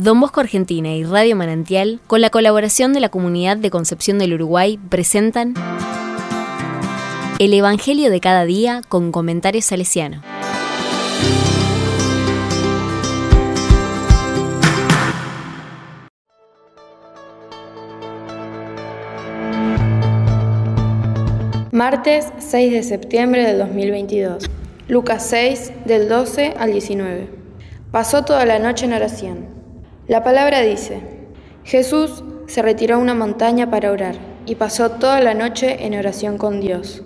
Don Bosco Argentina y Radio Manantial, con la colaboración de la Comunidad de Concepción del Uruguay, presentan El Evangelio de cada día con comentarios salesiano. Martes 6 de septiembre del 2022. Lucas 6 del 12 al 19. Pasó toda la noche en oración. La palabra dice, Jesús se retiró a una montaña para orar y pasó toda la noche en oración con Dios.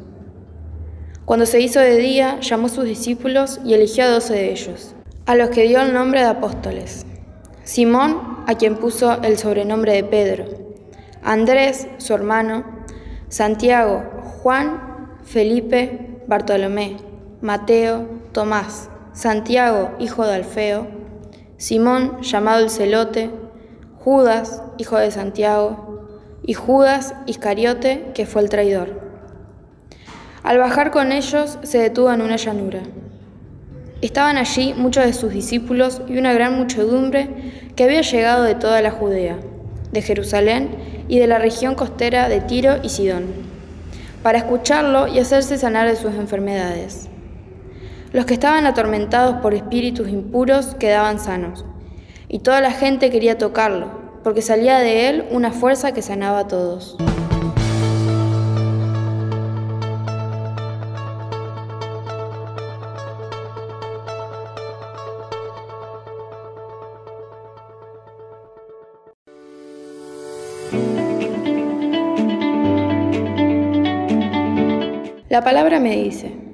Cuando se hizo de día, llamó a sus discípulos y eligió a doce de ellos, a los que dio el nombre de apóstoles. Simón, a quien puso el sobrenombre de Pedro, Andrés, su hermano, Santiago, Juan, Felipe, Bartolomé, Mateo, Tomás, Santiago, hijo de Alfeo, Simón, llamado el celote, Judas, hijo de Santiago, y Judas Iscariote, que fue el traidor. Al bajar con ellos, se detuvo en una llanura. Estaban allí muchos de sus discípulos y una gran muchedumbre que había llegado de toda la Judea, de Jerusalén y de la región costera de Tiro y Sidón, para escucharlo y hacerse sanar de sus enfermedades. Los que estaban atormentados por espíritus impuros quedaban sanos, y toda la gente quería tocarlo, porque salía de él una fuerza que sanaba a todos. La palabra me dice,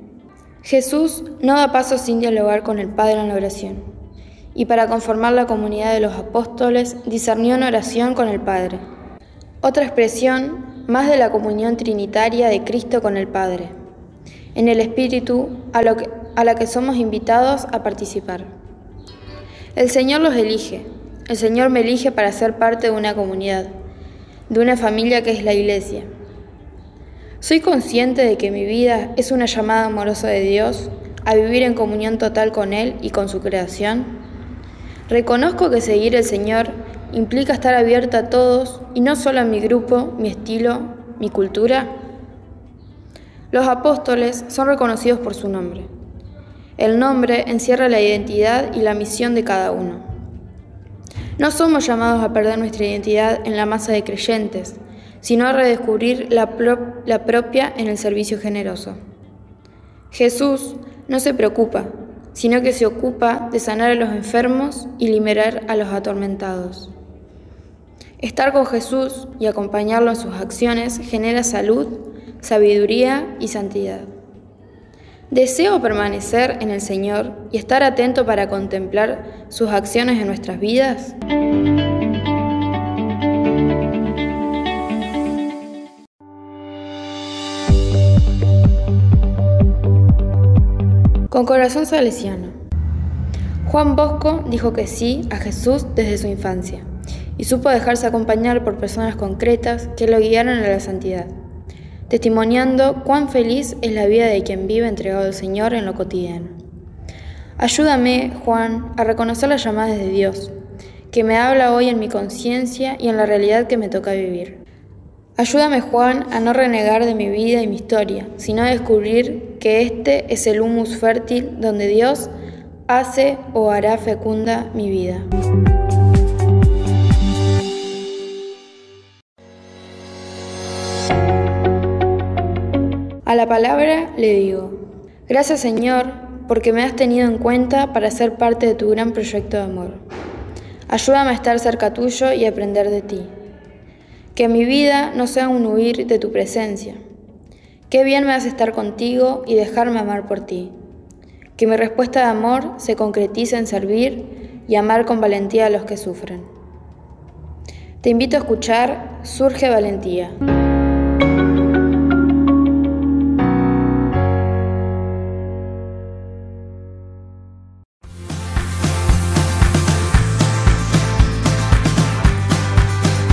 Jesús no da paso sin dialogar con el Padre en la oración, y para conformar la comunidad de los apóstoles discernió en oración con el Padre. Otra expresión más de la comunión trinitaria de Cristo con el Padre, en el Espíritu a, lo que, a la que somos invitados a participar. El Señor los elige, el Señor me elige para ser parte de una comunidad, de una familia que es la Iglesia. Soy consciente de que mi vida es una llamada amorosa de Dios a vivir en comunión total con Él y con su creación. Reconozco que seguir el Señor implica estar abierta a todos y no solo a mi grupo, mi estilo, mi cultura. Los apóstoles son reconocidos por su nombre. El nombre encierra la identidad y la misión de cada uno. No somos llamados a perder nuestra identidad en la masa de creyentes, sino a redescubrir la, la propia en el servicio generoso. Jesús no se preocupa, sino que se ocupa de sanar a los enfermos y liberar a los atormentados. Estar con Jesús y acompañarlo en sus acciones genera salud, sabiduría y santidad. Deseo permanecer en el Señor y estar atento para contemplar sus acciones en nuestras vidas. Con corazón salesiano. Juan Bosco dijo que sí a Jesús desde su infancia y supo dejarse acompañar por personas concretas que lo guiaron a la santidad, testimoniando cuán feliz es la vida de quien vive entregado al Señor en lo cotidiano. Ayúdame, Juan, a reconocer las llamadas de Dios, que me habla hoy en mi conciencia y en la realidad que me toca vivir. Ayúdame, Juan, a no renegar de mi vida y mi historia, sino a descubrir que este es el humus fértil donde Dios hace o hará fecunda mi vida. A la palabra le digo, gracias Señor, porque me has tenido en cuenta para ser parte de tu gran proyecto de amor. Ayúdame a estar cerca tuyo y aprender de ti. Que mi vida no sea un huir de tu presencia. Qué bien me hace estar contigo y dejarme amar por ti. Que mi respuesta de amor se concretice en servir y amar con valentía a los que sufren. Te invito a escuchar Surge Valentía.